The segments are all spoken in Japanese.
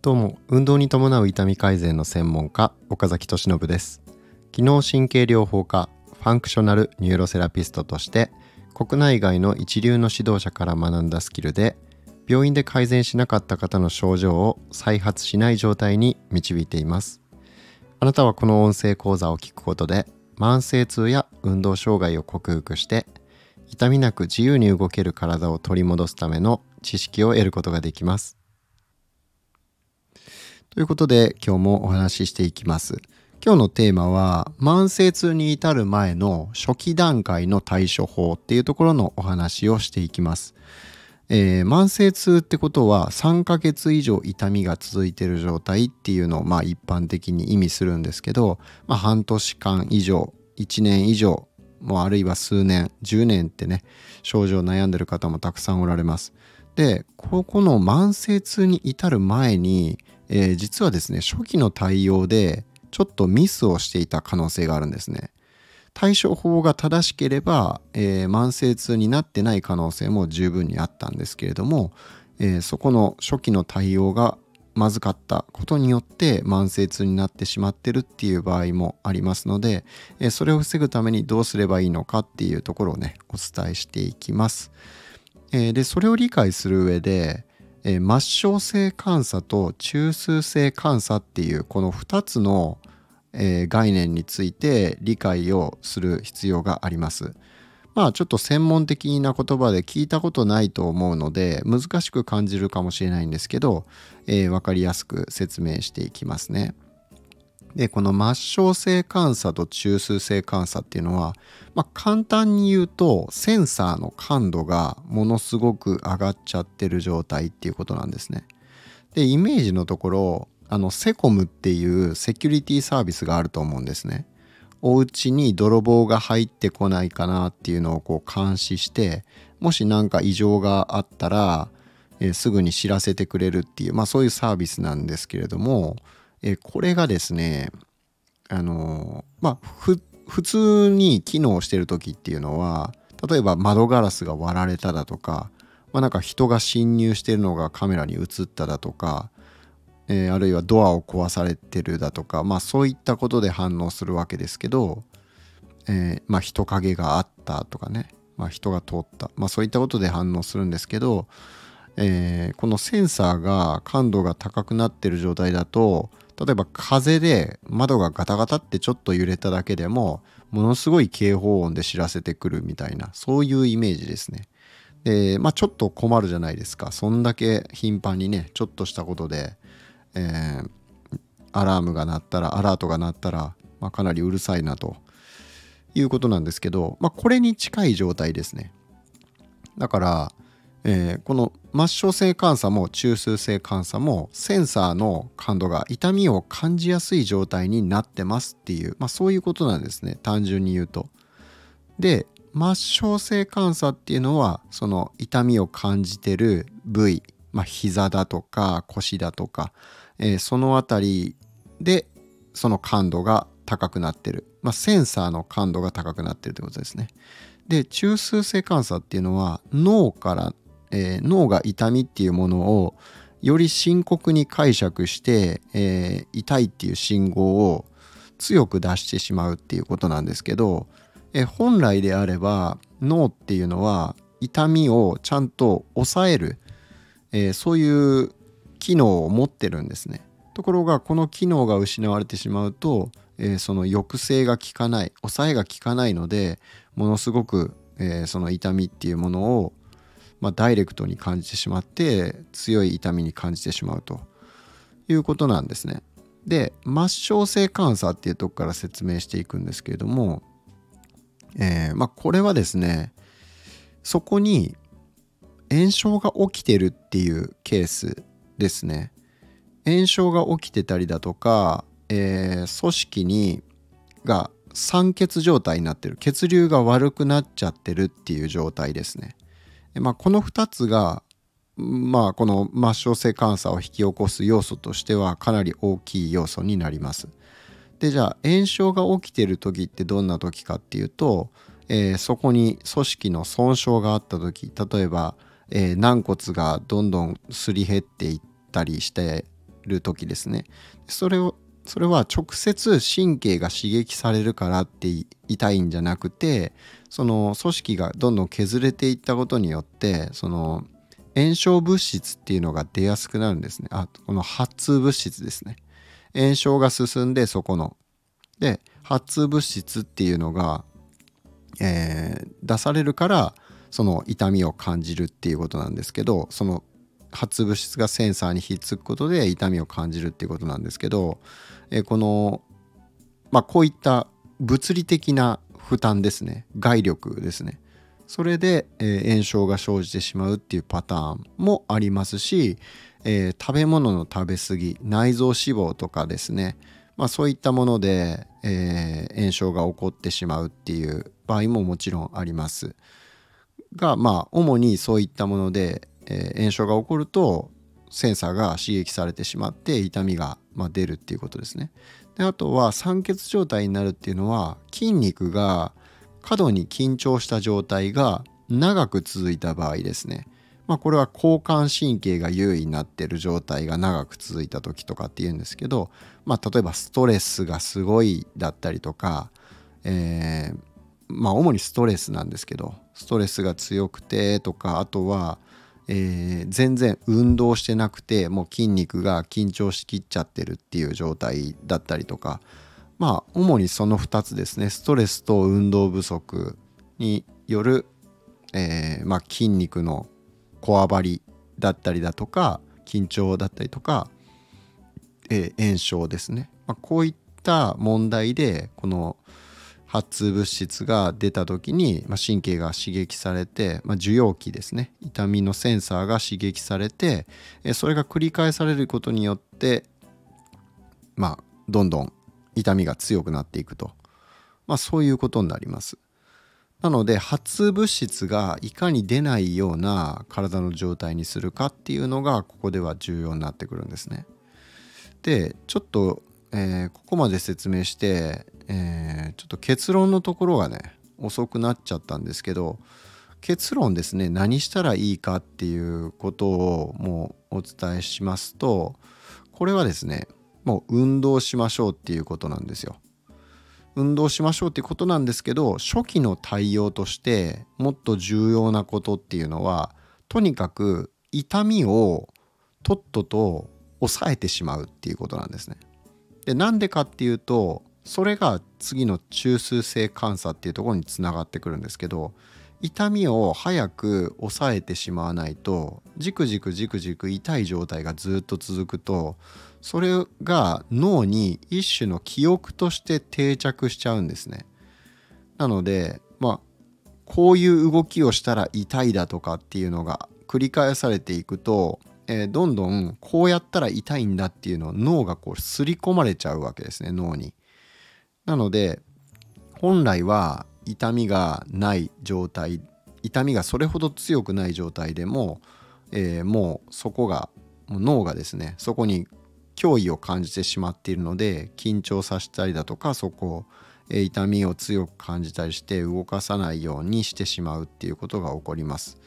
どうも運動に伴う痛み改善の専門家岡崎俊信です。機能神経療法家 functional neuro therapist として国内外の一流の指導者から学んだスキルで病院で改善しなかった方の症状を再発しない状態に導いています。あなたはこの音声講座を聞くことで慢性痛や運動障害を克服して痛みなく自由に動ける体を取り戻すための知識を得ることができます。ということで今日もお話ししていきます。今日のテーマは慢性痛に至る前の初期段階の対処法っていうところのお話をしていきます。えー、慢性痛ってことは3ヶ月以上痛みが続いている状態っていうのをまあ一般的に意味するんですけど、まあ、半年間以上1年以上もうあるいは数年10年ってね症状悩んでる方もたくさんおられます。でここの慢性痛に至る前に、えー、実はですね初期の対応でちょっとミスをしていた可能性があるんですね。対処法が正しければ、えー、慢性痛になってない可能性も十分にあったんですけれども、えー、そこの初期の対応がまずかったことによって慢性痛になってしまってるっていう場合もありますので、え、それを防ぐためにどうすればいいのかっていうところをねお伝えしていきます。えでそれを理解する上で、え末梢性監査と中枢性監査っていうこの2つのえ、概念について理解をする必要があります。まあちょっと専門的な言葉で聞いたことないと思うので難しく感じるかもしれないんですけど、えー、分かりやすく説明していきますね。でこの末梢性監査と中枢性監査っていうのは、まあ、簡単に言うとセンサーの感度がものすごく上がっちゃってる状態っていうことなんですね。でイメージのところあのセコムっていうセキュリティサービスがあると思うんですね。お家に泥棒が入ってこないかなっていうのをこう監視してもし何か異常があったら、えー、すぐに知らせてくれるっていう、まあ、そういうサービスなんですけれども、えー、これがですねあのー、まあ普通に機能してる時っていうのは例えば窓ガラスが割られただとか、まあ、なんか人が侵入してるのがカメラに映っただとかえー、あるいはドアを壊されてるだとか、まあ、そういったことで反応するわけですけど、えー、まあ、人影があったとかね、まあ、人が通った、まあ、そういったことで反応するんですけど、えー、このセンサーが感度が高くなってる状態だと例えば風で窓がガタガタってちょっと揺れただけでもものすごい警報音で知らせてくるみたいなそういうイメージですね。でまあちょっと困るじゃないですかそんだけ頻繁にねちょっとしたことでえー、アラームが鳴ったらアラートが鳴ったら、まあ、かなりうるさいなと。いうことなんですけど、まあ、これに近い状態ですね。だから、えー、この末梢性監査も中枢性監査もセンサーの感度が痛みを感じやすい状態になってますっていう、まあ、そういうことなんですね。単純に言うと。で末梢性監査っていうのはその痛みを感じてる部位まあ、膝だとか腰だとか、えー、その辺りでその感度が高くなってる、まあ、センサーの感度が高くなってるということですね。で中枢性感査っていうのは脳から、えー、脳が痛みっていうものをより深刻に解釈して、えー、痛いっていう信号を強く出してしまうっていうことなんですけど、えー、本来であれば脳っていうのは痛みをちゃんと抑えるえー、そういう機能を持ってるんですね。ところがこの機能が失われてしまうと、えー、その抑制が効かない抑えが効かないのでものすごく、えー、その痛みっていうものを、まあ、ダイレクトに感じてしまって強い痛みに感じてしまうということなんですね。で末梢性監査っていうとこから説明していくんですけれども、えー、まあ、これはですねそこに炎症が起きてるっていうケースですね。炎症が起きてたりだとか、えー、組織にが酸欠状態になってる血流が悪くなっちゃってるっていう状態ですね。まあ、この2つがまあこの末梢性監査を引き起こす要素としてはかなり大きい要素になります。でじゃあ炎症が起きてる時ってどんな時かっていうとえー、そこに組織の損傷があった時例えば、えー、軟骨がどんどんすり減っていったりしてる時ですね。それをそれは直接神経が刺激されるからって痛いんじゃなくてその組織がどんどん削れていったことによってその炎症物質っていうのが出やすくなるんですね。あこの発痛物質ですね。炎症が進んでそこの。で発痛物質っていうのが、えー、出されるからその痛みを感じるっていうことなんですけどその発物質がセンサーにひっつくことで痛みを感じるっていうことなんですけど、え、この、まあ、こういった物理的な負担ですね。外力ですね。それで、えー、炎症が生じてしまうっていうパターンもありますし、えー、食べ物の食べ過ぎ内臓脂肪とかですね、まあ、そういったもので、えー、炎症が起こってしまうっていう場合ももちろんあります。がまあ主にそういったもので、え炎症が起こるとセンサーが刺激されてしまって痛みが、まあ、出るっていうことですね。であとは酸欠状態になるっていうのは筋肉が過度に緊張した状態が長く続いた場合ですね。まあこれは交感神経が優位になっている状態が長く続いた時とかっていうんですけどまあ例えばストレスがすごいだったりとか、えー、まあ主にストレスなんですけどストレスが強くてとかあとは、えー、全然運動してなくてもう筋肉が緊張しきっちゃってるっていう状態だったりとか。まあ主にその2つですね。ストレスと運動不足による、えー、まあ、筋肉のこわばりだったりだとか緊張だったりとか、えー、炎症ですね、まあ、こういった問題でこの発痛物質が出た時に、まあ、神経が刺激されて、まあ、受容器ですね痛みのセンサーが刺激されて、え、それが繰り返されることによってまあどんどん痛みが強くなっていくと、まあ、そういうことになります。なので発痛物質がいかに出ないような体の状態にするかっていうのがここでは重要になってくるんですね。でちょっと、えー、ここまで説明して、えー、ちょっと結論のところがね遅くなっちゃったんですけど結論ですね何したらいいかっていうことをもうお伝えしますとこれはですねもう運動しましょうっていうことなんですよ。運動しましょうっていうことなんですけど初期の対応としてもっと重要なことっていうのはとにかく痛みをとっとと抑えてしまうっていうことなんですね。でなんでかっていうとそれが次の中枢性監査っていうところにつながってくるんですけど痛みを早く抑えてしまわないとじくじくじくじく痛い状態がずっと続くとそれが脳に一種の記憶として定着しちゃうんですね。なのでまあこういう動きをしたら痛いだとかっていうのが繰り返されていくと、えー、どんどんこうやったら痛いんだっていうのを脳がこう刷り込まれちゃうわけですね脳に。なので本来は痛みがない状態痛みがそれほど強くない状態でも、えー、もうそこが脳がですねそこに脅威を感じてしまっているので緊張させたりだとかそこを、え痛みを強く感じたりして動かさないようにしてしまうっていうことが起こります。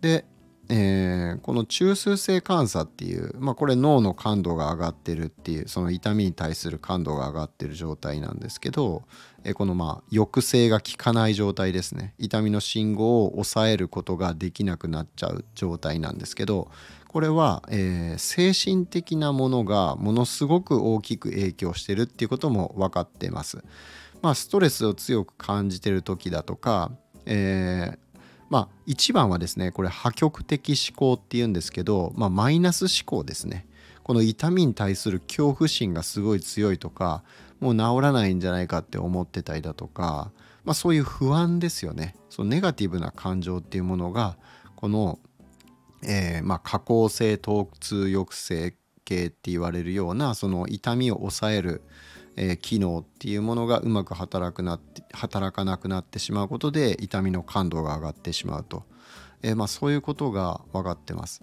で、えー、この中枢性感査っていう、まあ、これ脳の感度が上がってるっていうその痛みに対する感度が上がってる状態なんですけど、えー、このまあ抑制が効かない状態ですね痛みの信号を抑えることができなくなっちゃう状態なんですけどこれは、えー、精神的なものがものすごく大きく影響してるっていうことも分かってます。まあ、ストレスを強く感じてる時だとか、えー、まあ一番はですねこれ破局的思考っていうんですけど、まあ、マイナス思考ですね。この痛みに対する恐怖心がすごい強いとかもう治らないんじゃないかって思ってたりだとか、まあ、そういう不安ですよねそのネガティブな感情っていうものがこのえー、まあ、下降性疼痛抑制系って言われるようなその痛みを抑える、え、機能っていうものがうまく働くなって働かなくなってしまうことで痛みの感度が上がってしまうと、え、まあ、そういうことが分かってます。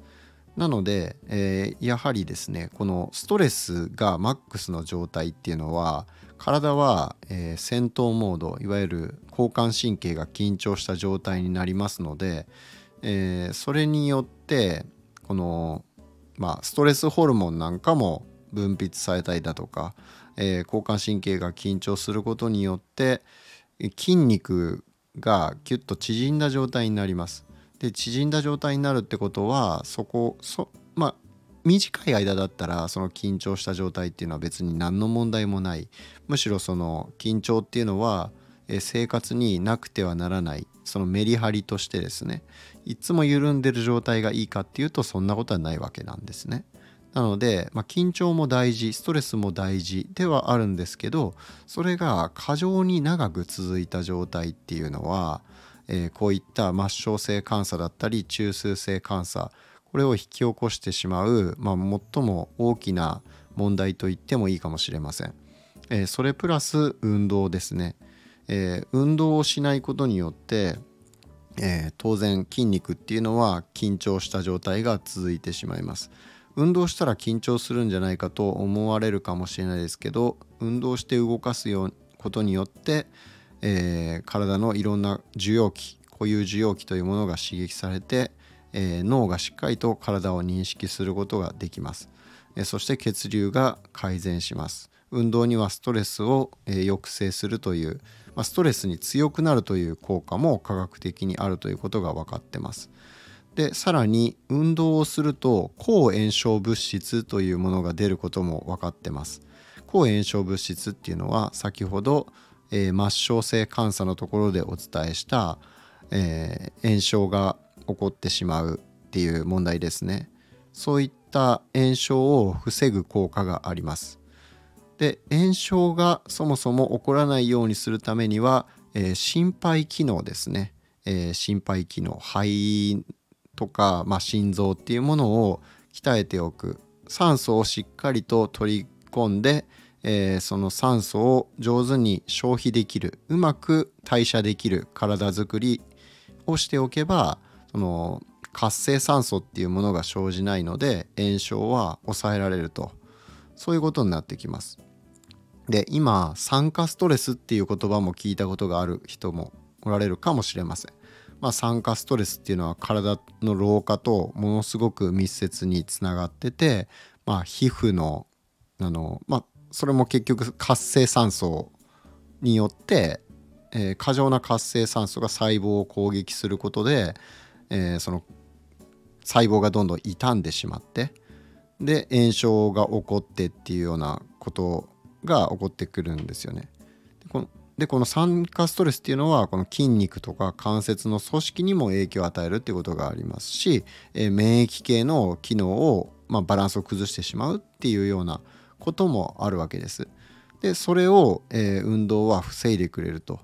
なので、えー、やはりですねこのストレスがマックスの状態っていうのは体は、えー、戦闘モードいわゆる交感神経が緊張した状態になりますので、えー、それによってこの、まあ、ストレスホルモンなんかも分泌されたりだとか、えー、交感神経が緊張することによって筋肉がキュッと縮んだ状態になります。で縮んだ状態になるってことはそこそまあ短い間だったらその緊張した状態っていうのは別に何の問題もないむしろその緊張っていうのは生活になくてはならないそのメリハリとしてですねいつも緩んでる状態がいいかっていうとそんなことはないわけなんですね。なので、まあ、緊張も大事ストレスも大事ではあるんですけどそれが過剰に長く続いた状態っていうのは、えー、こういった末梢性感作だったり中枢性感作これを引き起こしてしまう、まあ、最も大きな問題と言ってもいいかもしれません。えー、それプラス運動ですね、えー、運動をしないことによって、えー、当然筋肉っていうのは緊張した状態が続いてしまいます。運動したら緊張するんじゃないかと思われるかもしれないですけど運動して動かすようことによって、えー、体のいろんな受容器固有受容器というものが刺激されて、えー、脳がしっかりと体を認識することができます、えー、そして血流が改善します。運動にはストレスを、え抑制するという、まあ、ストレスに強くなるという効果も科学的にあるということが分かってます。でさらに運動をすると抗炎症物質というものが出ることも分かってます。抗炎症物質っていうのは先ほど、えー、末梢性監査のところでお伝えした、えー、炎症が起こってしまうっていう問題ですね。そういった炎症を防ぐ効果があります。で炎症がそもそも起こらないようにするためには、えー、心肺機能ですね、えー、心肺機能肺とか、まあ、心臓っていうものを鍛えておく酸素をしっかりと取り込んで、えー、その酸素を上手に消費できるうまく代謝できる体づくりをしておけばその活性酸素っていうものが生じないので炎症は抑えられるとそういうことになってきます。で今酸化ストレスっていう言葉も聞いたことがある人もおられるかもしれません。まあ、酸化ストレスっていうのは体の老化とものすごく密接につながってて、まあ、皮膚のあの、まあ、それも結局活性酸素によって、えー、過剰な活性酸素が細胞を攻撃することで、えー、その細胞がどんどん傷んでしまってで炎症が起こってっていうようなことが起こってくるんですよね。このでこの酸化ストレスっていうのはこの筋肉とか関節の組織にも影響を与えるっていうことがありますし、えー、免疫系の機能を、まあ、バランスを崩してしまうっていうようなこともあるわけです。でそれを、えー、運動は防いでくれると、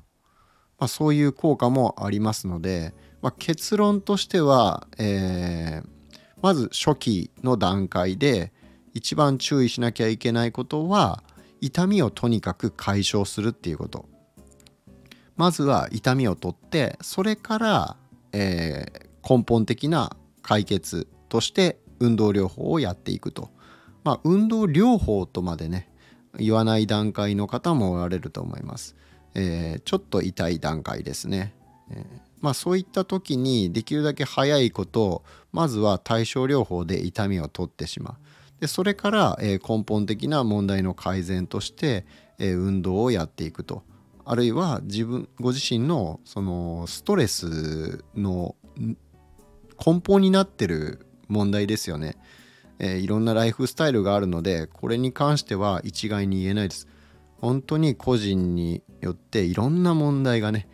まあ、そういう効果もありますので、まあ、結論としては、えー、まず初期の段階で一番注意しなきゃいけないことは痛みをとにかく解消するっていうことまずは痛みを取ってそれから、えー、根本的な解決として運動療法をやっていくと。まあ運動療法とまでね言わない段階の方もおられると思います。えー、ちょっと痛い段階ですね。えー、まあそういった時にできるだけ早いことまずは対症療法で痛みを取ってしまう。でそれから、えー、根本的な問題の改善として、えー、運動をやっていくと。あるいは自分ご自身のそのストレスの根本になってる問題ですよね、えー、いろんなライフスタイルがあるのでこれに関しては一概に言えないです。本当に個人によっていろんな問題がね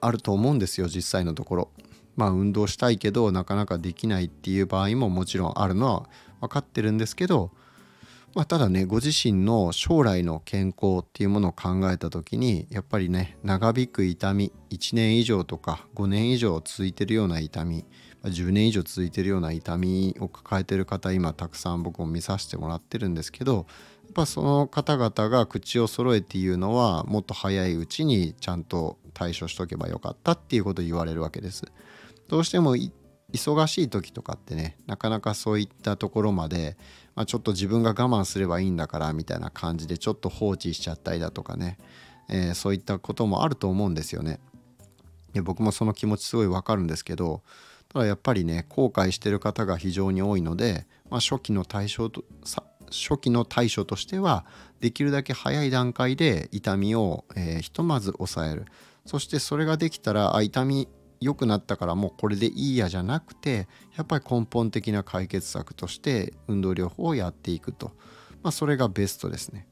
あると思うんですよ実際のところ。まあ運動したいけどなかなかできないっていう場合ももちろんあるのは分かってるんですけどまあ、ただねご自身の将来の健康っていうものを考えた時にやっぱりね長引く痛み1年以上とか5年以上続いてるような痛み10年以上続いてるような痛みを抱えてる方今たくさん僕も見させてもらってるんですけどやっぱその方々が口を揃えて言うのはもっと早いうちにちゃんと対処しとけばよかったっていうことを言われるわけです。どうしても忙しい時とかってねなかなかそういったところまで、まあ、ちょっと自分が我慢すればいいんだからみたいな感じでちょっと放置しちゃったりだとかね、えー、そういったこともあると思うんですよね。で僕もその気持ちすごいわかるんですけどただやっぱりね後悔してる方が非常に多いので、まあ、初期の対象と初期の対処としてはできるだけ早い段階で痛みを、えー、ひとまず抑えるそしてそれができたらあ痛み良くなったからもうこれでいいやじゃなくてやっぱり根本的な解決策として運動療法をやっていくと、まあ、それがベストですね。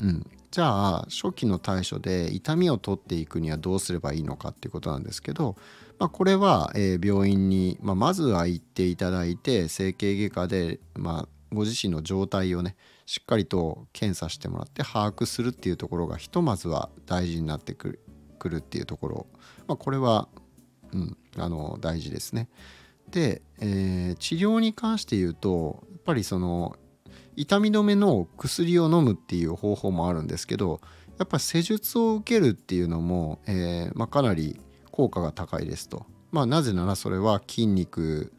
うん、じゃあ初期の対処で痛みを取っていくにはどうすればいいのかっていうことなんですけど、まあ、これは、え、病院に、まあ、まずは行っていただいて整形外科で、ま、ご自身の状態をねしっかりと検査してもらって把握するっていうところがひとまずは大事になってくるくるっていうところ、まあ、これは、うん、あの大事ですね。で、えー、治療に関して言うとやっぱりその痛み止めの薬を飲むっていう方法もあるんですけどやっぱ施術を受けるっていうのも、えーまあ、かなり効果が高いですと。まあ、なぜならそれは筋肉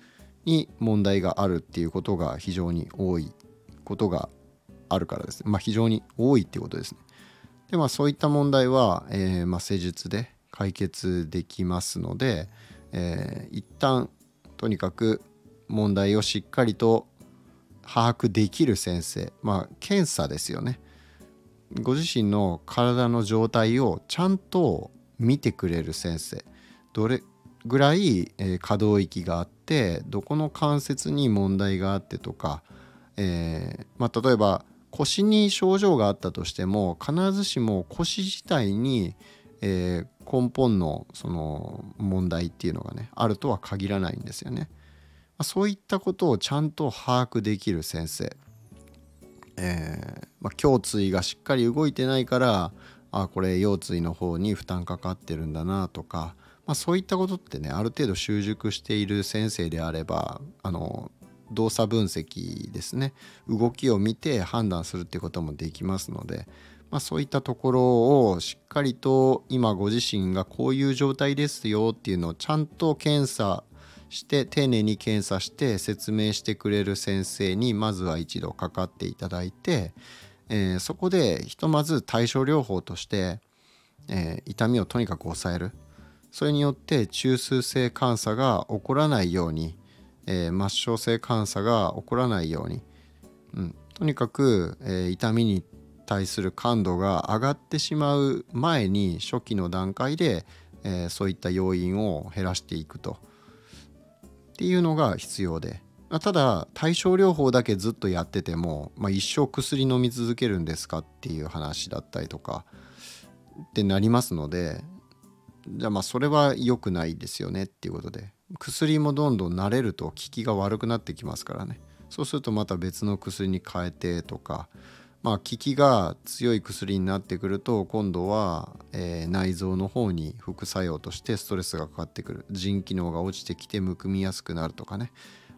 に問題があるっていうことが非常に多いことがあるからですね。まあ、非常に多いっていうことですね。でまあそういった問題は、えー、まあ、施術で解決できますので、えー、一旦とにかく問題をしっかりと把握できる先生まあ検査ですよね。ご自身の体の状態をちゃんと見てくれる先生どれぐらい、えー、可動域があってどこの関節に問題があってとか、えー、まあ、例えば腰に症状があったとしても必ずしも腰自体に、えー、根本のその問題っていうのがねあるとは限らないんですよね。まあ、そういったことをちゃんと把握できる先生、えーまあ、胸椎がしっかり動いてないからあこれ腰椎の方に負担かかってるんだなとかまあ、そういったことってねある程度習熟している先生であればあの動作分析ですね動きを見て判断するってこともできますので、まあ、そういったところをしっかりと今ご自身がこういう状態ですよっていうのをちゃんと検査して丁寧に検査して説明してくれる先生にまずは一度かかっていただいて、えー、そこでひとまず対症療法として、えー、痛みをとにかく抑える。それによって中枢性感作が起こらないように、えー、末梢性感作が起こらないように、うん、とにかく、えー、痛みに対する感度が上がってしまう前に初期の段階で、えー、そういった要因を減らしていくと。っていうのが必要で。ただ対症療法だけずっとやってても、まあ、一生薬飲み続けるんですかっていう話だったりとかってなりますのでじゃあまあそれは良くないですよねっていうことで。薬もどんどん慣れると効きが悪くなってきますからね。そうするとまた別の薬に変えてとかまあ効きが強い薬になってくると今度は、えー、内臓の方に副作用としてストレスがかかってくる。腎機能が落ちてきてむくみやすくなるとかね。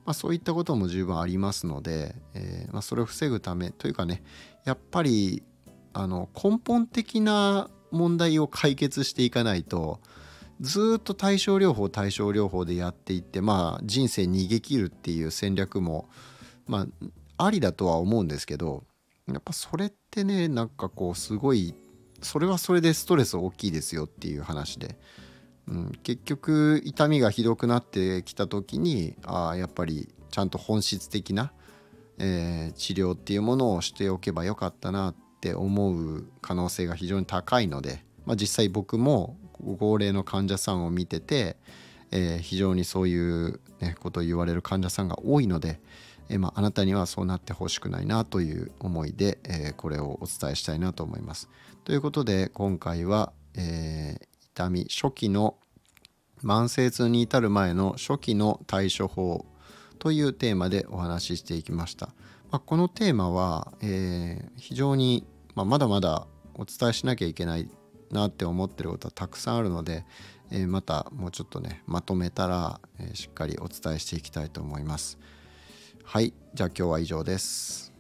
まあ、そういったことも十分ありますので、えー、まあ、それを防ぐためというかねやっぱりあの根本的な問題を解決していかないとずっと対症療法対症療法でやっていってまあ人生逃げ切るっていう戦略もまあありだとは思うんですけどやっぱそれってねなんかこうすごいそれはそれでストレス大きいですよっていう話で、うん、結局痛みがひどくなってきた時にああやっぱりちゃんと本質的な、えー、治療っていうものをしておけばよかったなって思う可能性が非常に高いので、まあ、実際僕も高齢の患者さんを見てて、えー、非常にそういう、ね、ことを言われる患者さんが多いので、え、まあ、なたにはそうなってほしくないなという思いで、え、これをお伝えしたいなと思います。ということで今回は、え痛み初期の慢性痛に至る前の初期の対処法というテーマでお話ししていきました。まあ、このテーマは、えー、非常にまあ、まだまだお伝えしなきゃいけないなって思ってることはたくさんあるので、えー、またもうちょっとねまとめたら、えー、しっかりお伝えしていきたいと思います。はいじゃあ今日は以上です。